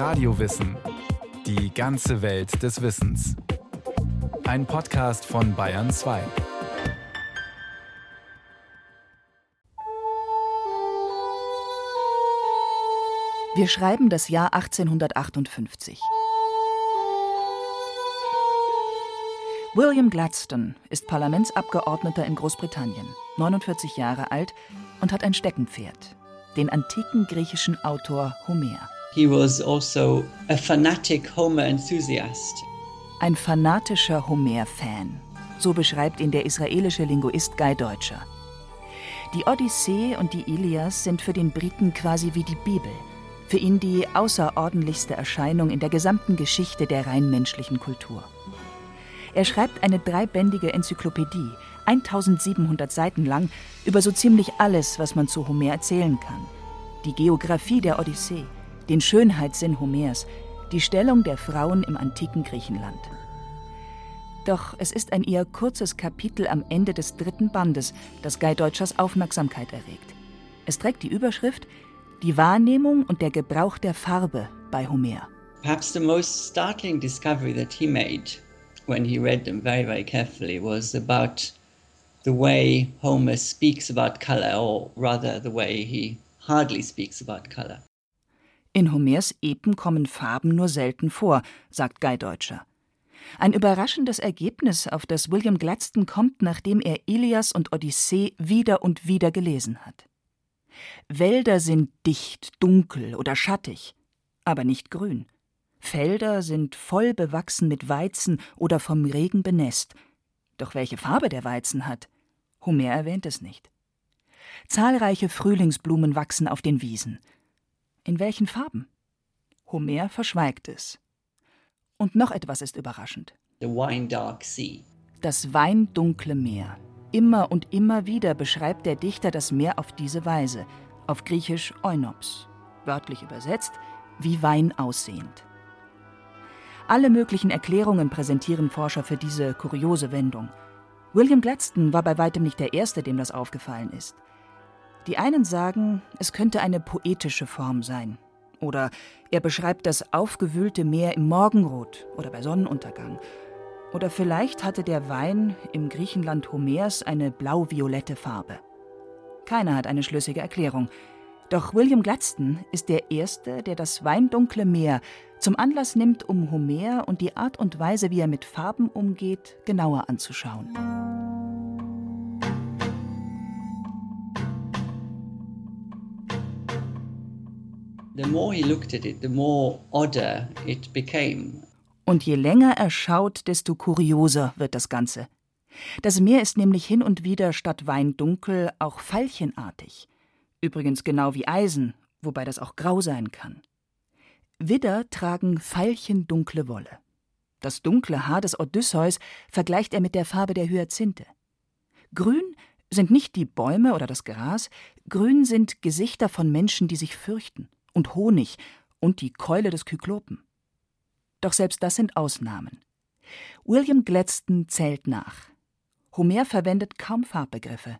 Radiowissen. Die ganze Welt des Wissens. Ein Podcast von Bayern 2. Wir schreiben das Jahr 1858. William Gladstone ist Parlamentsabgeordneter in Großbritannien, 49 Jahre alt und hat ein Steckenpferd, den antiken griechischen Autor Homer. He was also a fanatic Homer enthusiast. Ein fanatischer Homer-Fan. So beschreibt ihn der israelische Linguist Guy Deutscher. Die Odyssee und die Ilias sind für den Briten quasi wie die Bibel. Für ihn die außerordentlichste Erscheinung in der gesamten Geschichte der rein menschlichen Kultur. Er schreibt eine dreibändige Enzyklopädie, 1700 Seiten lang, über so ziemlich alles, was man zu Homer erzählen kann. Die Geographie der Odyssee, den Schönheitssinn Homers, die Stellung der Frauen im antiken Griechenland. Doch es ist ein eher kurzes Kapitel am Ende des dritten Bandes, das Guy Deutschers Aufmerksamkeit erregt. Es trägt die Überschrift Die Wahrnehmung und der Gebrauch der Farbe bei Homer. Perhaps the most startling discovery that he made when he read them very, very carefully was about the way Homer speaks about color, or rather the way he hardly speaks about color. In Homers Epen kommen Farben nur selten vor, sagt Guy Deutscher. Ein überraschendes Ergebnis, auf das William Gladstone kommt, nachdem er Ilias und Odyssee wieder und wieder gelesen hat. Wälder sind dicht, dunkel oder schattig, aber nicht grün. Felder sind voll bewachsen mit Weizen oder vom Regen benässt. Doch welche Farbe der Weizen hat, Homer erwähnt es nicht. Zahlreiche Frühlingsblumen wachsen auf den Wiesen. In welchen Farben? Homer verschweigt es. Und noch etwas ist überraschend. The wine dark sea. Das weindunkle Meer. Immer und immer wieder beschreibt der Dichter das Meer auf diese Weise, auf Griechisch Eunops, wörtlich übersetzt, wie Wein aussehend. Alle möglichen Erklärungen präsentieren Forscher für diese kuriose Wendung. William Gladstone war bei weitem nicht der Erste, dem das aufgefallen ist. Die einen sagen, es könnte eine poetische Form sein. Oder er beschreibt das aufgewühlte Meer im Morgenrot oder bei Sonnenuntergang. Oder vielleicht hatte der Wein im Griechenland Homers eine blau-violette Farbe. Keiner hat eine schlüssige Erklärung. Doch William Gladstone ist der Erste, der das weindunkle Meer zum Anlass nimmt, um Homer und die Art und Weise, wie er mit Farben umgeht, genauer anzuschauen. The more he looked at it, the more odder it became. Und je länger er schaut, desto kurioser wird das Ganze. Das Meer ist nämlich hin und wieder statt Wein dunkel auch veilchenartig. Übrigens genau wie Eisen, wobei das auch grau sein kann. Widder tragen veilchendunkle Wolle. Das dunkle Haar des Odysseus vergleicht er mit der Farbe der Hyazinthe. Grün sind nicht die Bäume oder das Gras, grün sind Gesichter von Menschen, die sich fürchten, und Honig und die Keule des Kyklopen. Doch selbst das sind Ausnahmen. William Gladstone zählt nach. Homer verwendet kaum Farbbegriffe.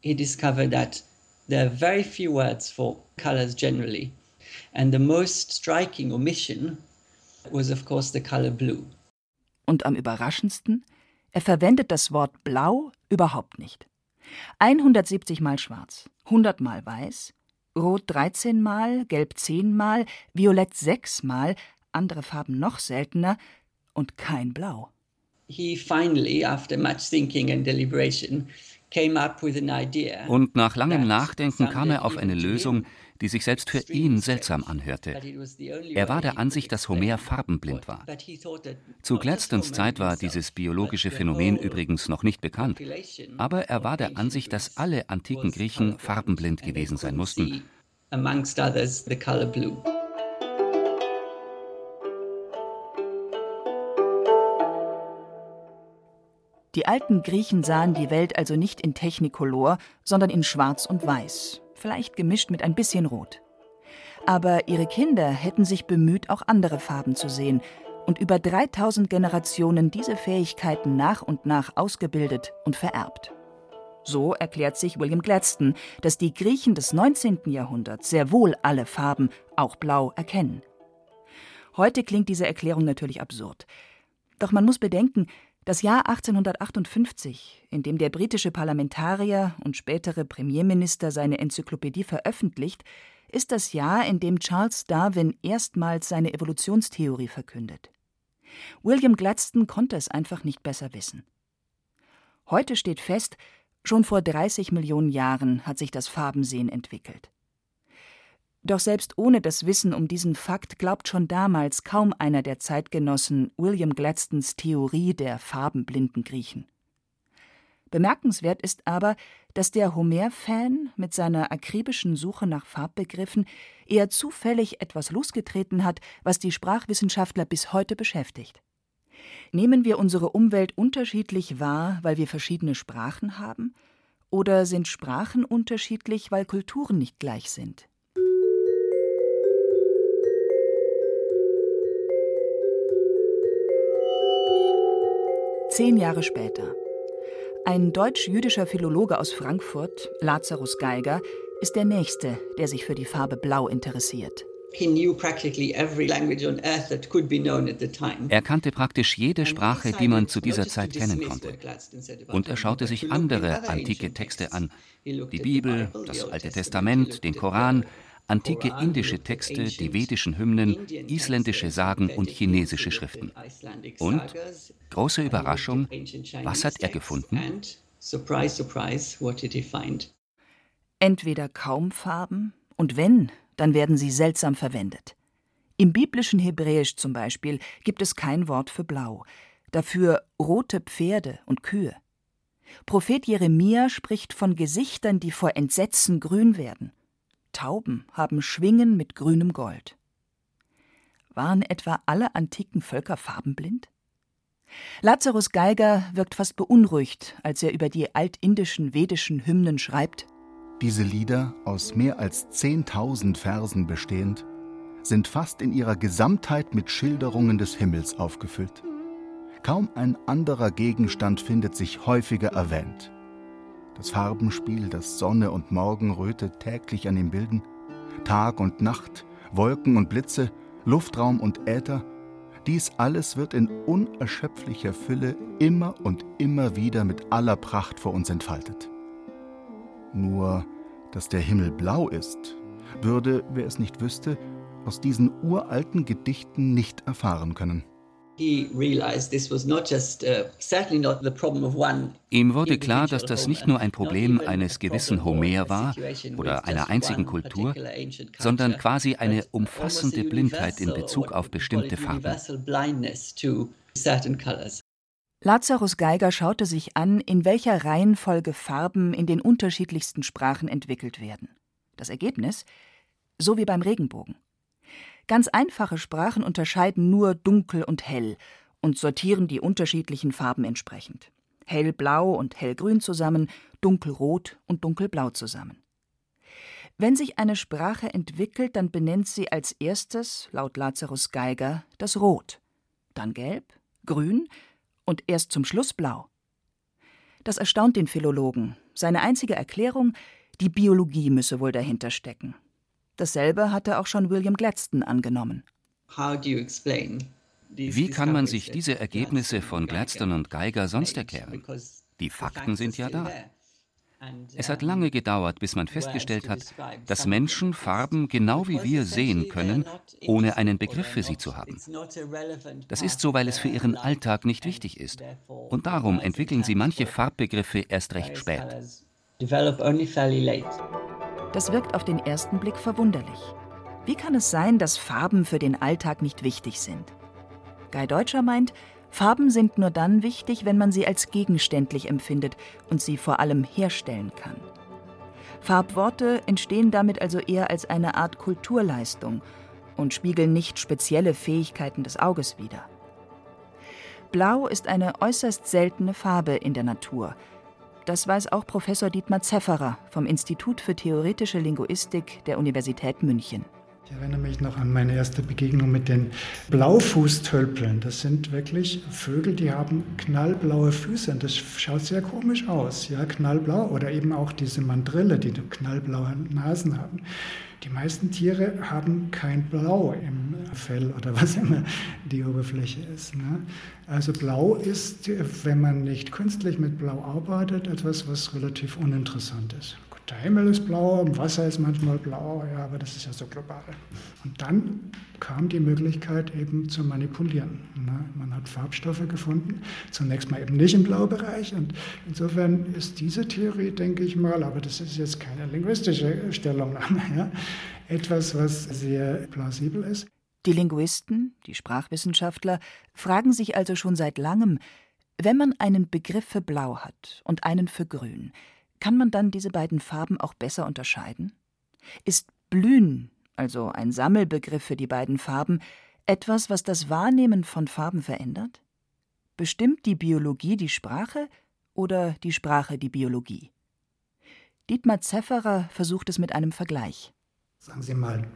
He discovered that there are very few words for colors generally. And the most striking omission was, of course, the color blue. Und am überraschendsten, er verwendet das Wort blau überhaupt nicht. 170 mal schwarz, 100 mal weiß, rot 13 mal, gelb 10 mal, violett 6 mal, andere Farben noch seltener und kein Blau. He finally, after much thinking and deliberation, came up with an idea. Und nach langem Nachdenken kam er auf eine Lösung, die sich selbst für ihn seltsam anhörte. Er war der Ansicht, dass Homer farbenblind war. Zu Gladstones Zeit war dieses biologische Phänomen übrigens noch nicht bekannt, aber er war der Ansicht, dass alle antiken Griechen farbenblind gewesen sein mussten. Die alten Griechen sahen die Welt also nicht in Technicolor, sondern in Schwarz und Weiß, vielleicht gemischt mit ein bisschen Rot. Aber ihre Kinder hätten sich bemüht, auch andere Farben zu sehen und über 3000 Generationen diese Fähigkeiten nach und nach ausgebildet und vererbt. So erklärt sich William Gladstone, dass die Griechen des 19. Jahrhunderts sehr wohl alle Farben, auch blau, erkennen. Heute klingt diese Erklärung natürlich absurd. Doch man muss bedenken, das Jahr 1858, in dem der britische Parlamentarier und spätere Premierminister seine Enzyklopädie veröffentlicht, ist das Jahr, in dem Charles Darwin erstmals seine Evolutionstheorie verkündet. William Gladstone konnte es einfach nicht besser wissen. Heute steht fest, schon vor 30 Millionen Jahren hat sich das Farbensehen entwickelt. Doch selbst ohne das Wissen um diesen Fakt glaubt schon damals kaum einer der Zeitgenossen William Gladstones Theorie der farbenblinden Griechen. Bemerkenswert ist aber, dass der Homer-Fan mit seiner akribischen Suche nach Farbbegriffen eher zufällig etwas losgetreten hat, was die Sprachwissenschaftler bis heute beschäftigt. Nehmen wir unsere Umwelt unterschiedlich wahr, weil wir verschiedene Sprachen haben? Oder sind Sprachen unterschiedlich, weil Kulturen nicht gleich sind? Zehn Jahre später. Ein deutsch-jüdischer Philologe aus Frankfurt, Lazarus Geiger, ist der Nächste, der sich für die Farbe Blau interessiert. Er kannte praktisch jede Sprache, die man zu dieser Zeit kennen konnte. Und er schaute sich andere antike Texte an, die Bibel, das Alte Testament, den Koran, antike indische Texte, die vedischen Hymnen, isländische Sagen und chinesische Schriften. Und, große Überraschung, was hat er gefunden? Entweder kaum Farben, und wenn, dann werden sie seltsam verwendet. Im biblischen Hebräisch zum Beispiel gibt es kein Wort für Blau, dafür rote Pferde und Kühe. Prophet Jeremia spricht von Gesichtern, die vor Entsetzen grün werden. Tauben haben Schwingen mit grünem Gold. Waren etwa alle antiken Völker farbenblind? Lazarus Geiger wirkt fast beunruhigt, als er über die altindischen vedischen Hymnen schreibt. Diese Lieder, aus mehr als 10.000 Versen bestehend, sind fast in ihrer Gesamtheit mit Schilderungen des Himmels aufgefüllt. Kaum ein anderer Gegenstand findet sich häufiger erwähnt das Farbenspiel, das Sonne und Morgenröte täglich an ihm bilden, Tag und Nacht, Wolken und Blitze, Luftraum und Äther, dies alles wird in unerschöpflicher Fülle immer und immer wieder mit aller Pracht vor uns entfaltet. Nur, dass der Himmel blau ist, würde, wer es nicht wüsste, aus diesen uralten Gedichten nicht erfahren können. Uh, Ihm wurde klar, dass das nicht nur ein Problem eines gewissen Homer war oder einer einzigen Kultur, sondern quasi eine umfassende Blindheit in Bezug auf bestimmte Farben. Lazarus Geiger schaute sich an, in welcher Reihenfolge Farben in den unterschiedlichsten Sprachen entwickelt werden. Das Ergebnis? So wie beim Regenbogen. Ganz einfache Sprachen unterscheiden nur dunkel und hell und sortieren die unterschiedlichen Farben entsprechend. Hellblau und hellgrün zusammen, dunkelrot und dunkelblau zusammen. Wenn sich eine Sprache entwickelt, dann benennt sie als erstes, laut Lazarus Geiger, das Rot, dann Gelb, Grün und erst zum Schluss Blau. Das erstaunt den Philologen. Seine einzige Erklärung, die Biologie müsse wohl dahinter stecken. Dasselbe hatte auch schon William Gladstone angenommen. Wie kann man sich diese Ergebnisse von Gladstone und Geiger sonst erklären? Die Fakten sind ja da. Es hat lange gedauert, bis man festgestellt hat, dass Menschen Farben genau wie wir sehen können, ohne einen Begriff für sie zu haben. Das ist so, weil es für ihren Alltag nicht wichtig ist. Und darum entwickeln sie manche Farbbegriffe erst recht spät. Das wirkt auf den ersten Blick verwunderlich. Wie kann es sein, dass Farben für den Alltag nicht wichtig sind? Guy Deutscher meint, Farben sind nur dann wichtig, wenn man sie als gegenständlich empfindet und sie vor allem herstellen kann. Farbworte entstehen damit also eher als eine Art Kulturleistung und spiegeln nicht spezielle Fähigkeiten des Auges wider. Blau ist eine äußerst seltene Farbe in der Natur, das weiß auch Professor Dietmar Zefferer vom Institut für theoretische Linguistik der Universität München. Ich erinnere mich noch an meine erste Begegnung mit den Blaufußtölpeln. Das sind wirklich Vögel, die haben knallblaue Füße und das schaut sehr komisch aus. Ja, knallblau oder eben auch diese Mandrille, die knallblaue Nasen haben. Die meisten Tiere haben kein Blau im Fell oder was immer die Oberfläche ist. Ne? Also blau ist, wenn man nicht künstlich mit blau arbeitet, etwas, was relativ uninteressant ist. Der Himmel ist blau, Wasser ist manchmal blau, ja, aber das ist ja so global. Und dann kam die Möglichkeit eben zu manipulieren. Ne? Man hat Farbstoffe gefunden, zunächst mal eben nicht im Blaubereich. Und insofern ist diese Theorie, denke ich mal, aber das ist jetzt keine linguistische Stellungnahme, ja, etwas, was sehr plausibel ist. Die Linguisten, die Sprachwissenschaftler, fragen sich also schon seit langem, wenn man einen Begriff für Blau hat und einen für Grün, kann man dann diese beiden Farben auch besser unterscheiden? Ist Blühen, also ein Sammelbegriff für die beiden Farben, etwas, was das Wahrnehmen von Farben verändert? Bestimmt die Biologie die Sprache oder die Sprache die Biologie? Dietmar Zefferer versucht es mit einem Vergleich. Sagen Sie mal,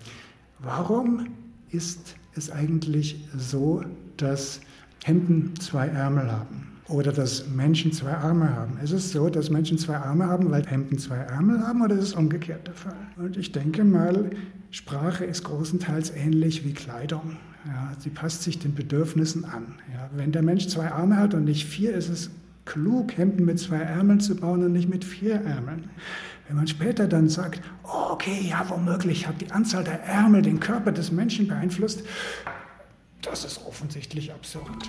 warum ist es eigentlich so, dass Hemden zwei Ärmel haben? Oder dass Menschen zwei Arme haben. Ist es so, dass Menschen zwei Arme haben, weil Hemden zwei Ärmel haben, oder ist es umgekehrt der Fall? Und ich denke mal, Sprache ist großenteils ähnlich wie Kleidung. Ja, sie passt sich den Bedürfnissen an. Ja, wenn der Mensch zwei Arme hat und nicht vier, ist es klug, Hemden mit zwei Ärmeln zu bauen und nicht mit vier Ärmeln. Wenn man später dann sagt, oh, okay, ja, womöglich hat die Anzahl der Ärmel den Körper des Menschen beeinflusst, das ist offensichtlich absurd.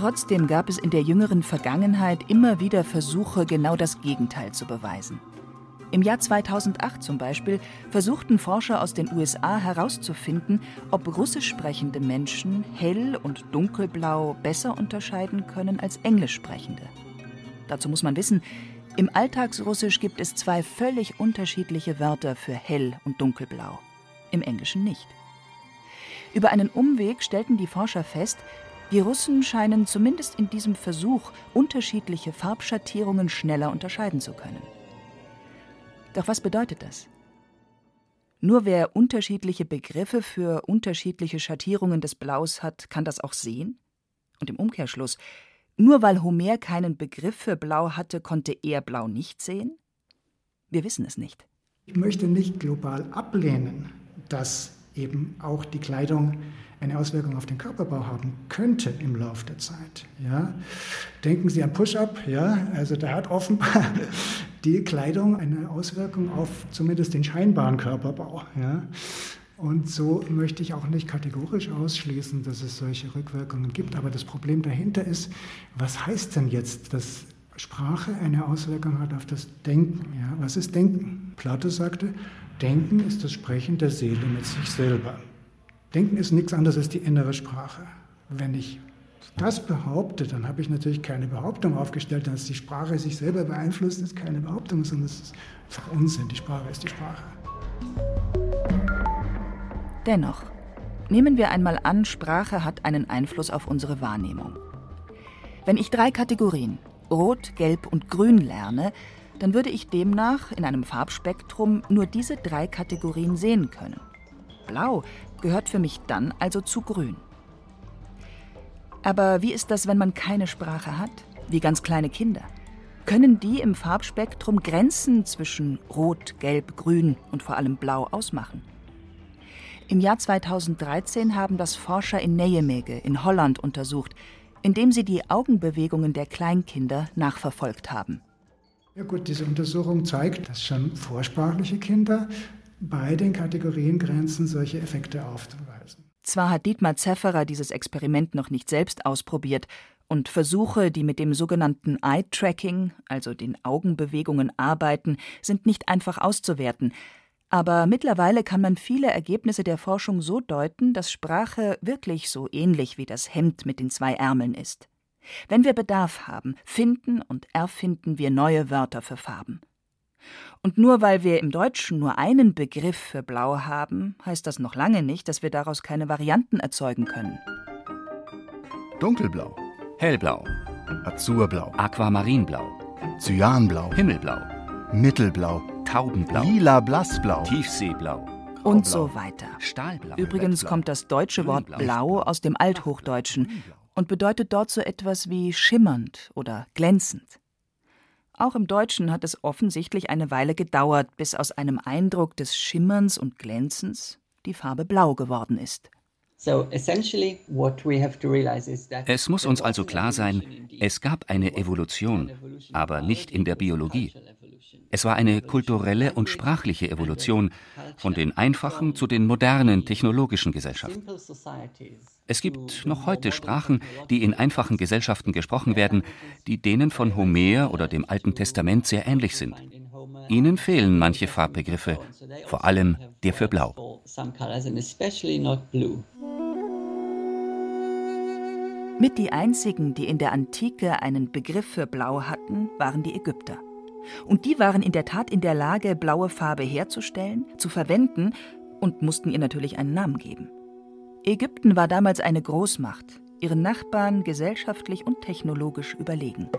Trotzdem gab es in der jüngeren Vergangenheit immer wieder Versuche, genau das Gegenteil zu beweisen. Im Jahr 2008 zum Beispiel versuchten Forscher aus den USA herauszufinden, ob russisch sprechende Menschen hell und dunkelblau besser unterscheiden können als englisch sprechende. Dazu muss man wissen, im Alltagsrussisch gibt es zwei völlig unterschiedliche Wörter für hell und dunkelblau, im Englischen nicht. Über einen Umweg stellten die Forscher fest, die Russen scheinen zumindest in diesem Versuch, unterschiedliche Farbschattierungen schneller unterscheiden zu können. Doch was bedeutet das? Nur wer unterschiedliche Begriffe für unterschiedliche Schattierungen des Blaus hat, kann das auch sehen? Und im Umkehrschluss, nur weil Homer keinen Begriff für Blau hatte, konnte er Blau nicht sehen? Wir wissen es nicht. Ich möchte nicht global ablehnen, dass eben auch die Kleidung eine Auswirkung auf den Körperbau haben könnte im Laufe der Zeit. Ja. Denken Sie an Push-Up, ja, also da hat offenbar die Kleidung eine Auswirkung auf zumindest den scheinbaren Körperbau. Ja. Und so möchte ich auch nicht kategorisch ausschließen, dass es solche Rückwirkungen gibt. Aber das Problem dahinter ist, was heißt denn jetzt, dass Sprache eine Auswirkung hat auf das Denken? Ja? Was ist Denken? Plato sagte, Denken ist das Sprechen der Seele mit sich selber. Denken ist nichts anderes als die innere Sprache. Wenn ich das behaupte, dann habe ich natürlich keine Behauptung aufgestellt, dass die Sprache sich selber beeinflusst, ist keine Behauptung, sondern es ist einfach Unsinn. Die Sprache ist die Sprache. Dennoch, nehmen wir einmal an, Sprache hat einen Einfluss auf unsere Wahrnehmung. Wenn ich drei Kategorien, Rot, Gelb und Grün lerne, dann würde ich demnach in einem Farbspektrum nur diese drei Kategorien sehen können. Blau gehört für mich dann also zu Grün. Aber wie ist das, wenn man keine Sprache hat, wie ganz kleine Kinder? Können die im Farbspektrum Grenzen zwischen Rot, Gelb, Grün und vor allem Blau ausmachen? Im Jahr 2013 haben das Forscher in Nijmegen in Holland untersucht, indem sie die Augenbewegungen der Kleinkinder nachverfolgt haben. Ja gut, diese Untersuchung zeigt, dass schon vorsprachliche Kinder bei den Kategoriengrenzen solche Effekte aufzuweisen. Zwar hat Dietmar Zefferer dieses Experiment noch nicht selbst ausprobiert und Versuche, die mit dem sogenannten Eye-Tracking, also den Augenbewegungen arbeiten, sind nicht einfach auszuwerten. Aber mittlerweile kann man viele Ergebnisse der Forschung so deuten, dass Sprache wirklich so ähnlich wie das Hemd mit den zwei Ärmeln ist. Wenn wir Bedarf haben, finden und erfinden wir neue Wörter für Farben. Und nur weil wir im Deutschen nur einen Begriff für Blau haben, heißt das noch lange nicht, dass wir daraus keine Varianten erzeugen können. Dunkelblau, Hellblau, Azurblau, Aquamarinblau, Cyanblau, Himmelblau, Mittelblau, Taubenblau, Lila Blassblau, Tiefseeblau, Und so weiter. Stahlblau. Übrigens kommt das deutsche Wort blau aus dem Althochdeutschen und bedeutet dort so etwas wie schimmernd oder glänzend. Auch im Deutschen hat es offensichtlich eine Weile gedauert, bis aus einem Eindruck des Schimmerns und Glänzens die Farbe blau geworden ist. Es muss uns also klar sein, es gab eine Evolution, aber nicht in der Biologie. Es war eine kulturelle und sprachliche Evolution von den einfachen zu den modernen technologischen Gesellschaften. Es gibt noch heute Sprachen, die in einfachen Gesellschaften gesprochen werden, die denen von Homer oder dem Alten Testament sehr ähnlich sind. Ihnen fehlen manche Farbbegriffe, vor allem der für Blau. Mit die einzigen, die in der Antike einen Begriff für Blau hatten, waren die Ägypter. Und die waren in der Tat in der Lage, blaue Farbe herzustellen, zu verwenden und mussten ihr natürlich einen Namen geben. Ägypten war damals eine Großmacht, ihren Nachbarn gesellschaftlich und technologisch überlegen.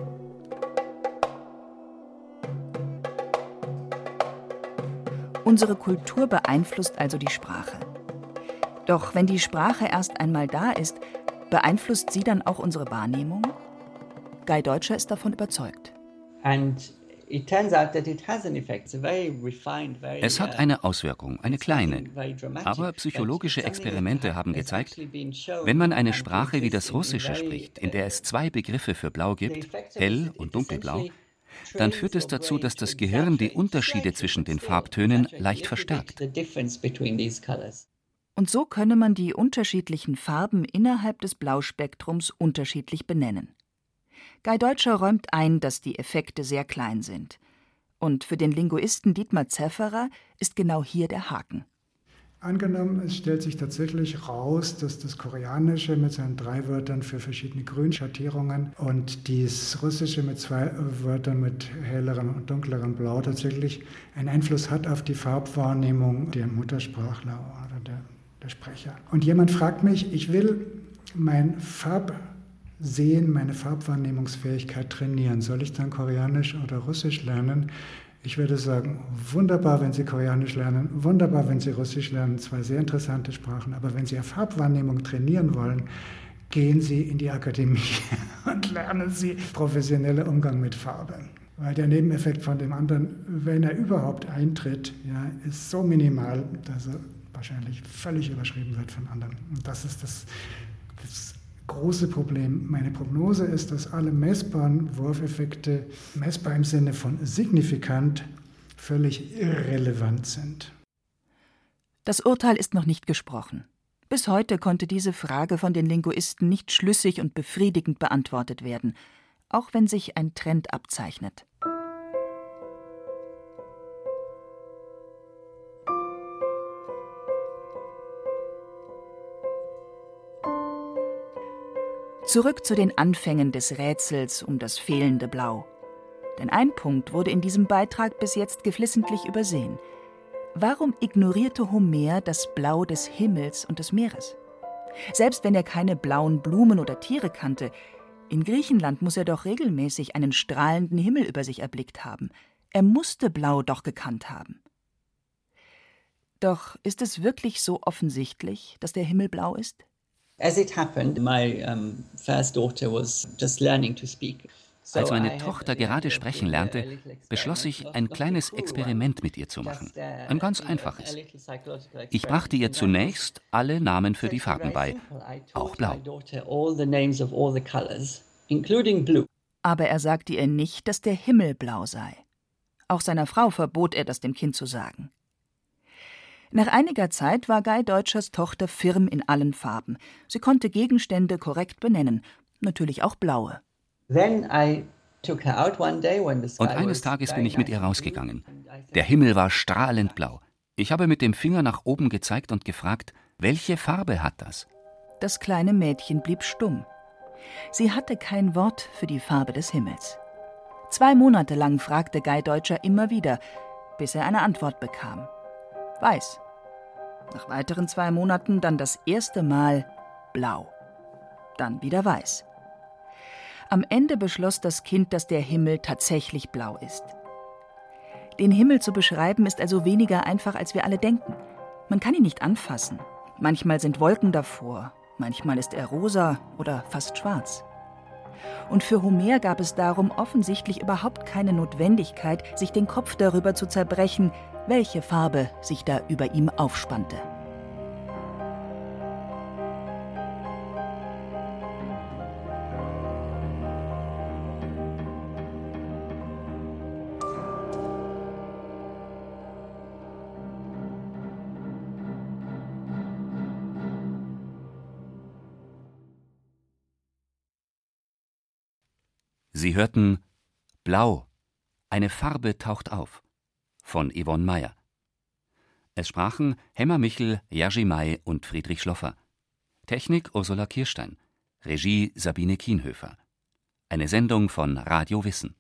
Unsere Kultur beeinflusst also die Sprache. Doch wenn die Sprache erst einmal da ist, Beeinflusst sie dann auch unsere Wahrnehmung? Guy Deutscher ist davon überzeugt. Es hat eine Auswirkung, eine kleine. Aber psychologische Experimente haben gezeigt, wenn man eine Sprache wie das Russische spricht, in der es zwei Begriffe für Blau gibt, hell und dunkelblau, dann führt es dazu, dass das Gehirn die Unterschiede zwischen den Farbtönen leicht verstärkt. Und so könne man die unterschiedlichen Farben innerhalb des Blauspektrums unterschiedlich benennen. Guy Deutscher räumt ein, dass die Effekte sehr klein sind. Und für den Linguisten Dietmar Zefferer ist genau hier der Haken. Angenommen, es stellt sich tatsächlich raus, dass das Koreanische mit seinen drei Wörtern für verschiedene Grünschattierungen und das Russische mit zwei Wörtern mit hellerem und dunklerem Blau tatsächlich einen Einfluss hat auf die Farbwahrnehmung der Muttersprachler der Sprecher. Und jemand fragt mich, ich will mein Farbsehen, meine Farbwahrnehmungsfähigkeit trainieren. Soll ich dann Koreanisch oder Russisch lernen? Ich würde sagen, wunderbar, wenn Sie Koreanisch lernen, wunderbar, wenn Sie Russisch lernen, zwei sehr interessante Sprachen. Aber wenn Sie Ihre Farbwahrnehmung trainieren wollen, gehen Sie in die Akademie und lernen Sie professionelle Umgang mit Farbe. Weil der Nebeneffekt von dem anderen, wenn er überhaupt eintritt, ja, ist so minimal, dass er wahrscheinlich völlig überschrieben wird von anderen. Und das ist das, das große Problem. Meine Prognose ist, dass alle messbaren Wurfeffekte, messbar im Sinne von signifikant, völlig irrelevant sind. Das Urteil ist noch nicht gesprochen. Bis heute konnte diese Frage von den Linguisten nicht schlüssig und befriedigend beantwortet werden, auch wenn sich ein Trend abzeichnet. Zurück zu den Anfängen des Rätsels um das fehlende Blau. Denn ein Punkt wurde in diesem Beitrag bis jetzt geflissentlich übersehen. Warum ignorierte Homer das Blau des Himmels und des Meeres? Selbst wenn er keine blauen Blumen oder Tiere kannte, in Griechenland muss er doch regelmäßig einen strahlenden Himmel über sich erblickt haben. Er musste Blau doch gekannt haben. Doch ist es wirklich so offensichtlich, dass der Himmel blau ist? As it happened, my um, first daughter was just learning to speak. Als meine Tochter gerade sprechen lernte, beschloss ich, ein kleines Experiment mit ihr zu machen. Ein ganz einfaches. Ich brachte ihr zunächst alle Namen für die Farben bei, auch blau. Aber er sagte ihr nicht, dass der Himmel blau sei. Auch seiner Frau verbot er das dem Kind zu sagen. Nach einiger Zeit war Guy Deutschers Tochter firm in allen Farben. Sie konnte Gegenstände korrekt benennen, natürlich auch blaue. Und eines Tages bin ich mit ihr rausgegangen. Der Himmel war strahlend blau. Ich habe mit dem Finger nach oben gezeigt und gefragt, welche Farbe hat das? Das kleine Mädchen blieb stumm. Sie hatte kein Wort für die Farbe des Himmels. Zwei Monate lang fragte Guy Deutscher immer wieder, bis er eine Antwort bekam weiß. Nach weiteren zwei Monaten dann das erste Mal blau. Dann wieder weiß. Am Ende beschloss das Kind, dass der Himmel tatsächlich blau ist. Den Himmel zu beschreiben ist also weniger einfach, als wir alle denken. Man kann ihn nicht anfassen. Manchmal sind Wolken davor, manchmal ist er rosa oder fast schwarz. und für Homer gab es darum offensichtlich überhaupt keine Notwendigkeit, sich den Kopf darüber zu zerbrechen, welche Farbe sich da über ihm aufspannte. Sie hörten Blau, eine Farbe taucht auf von Yvonne Meyer. Es sprachen Hemmer Michel, Jerzy May und Friedrich Schloffer. Technik Ursula Kirstein. Regie Sabine Kienhöfer. Eine Sendung von Radio Wissen.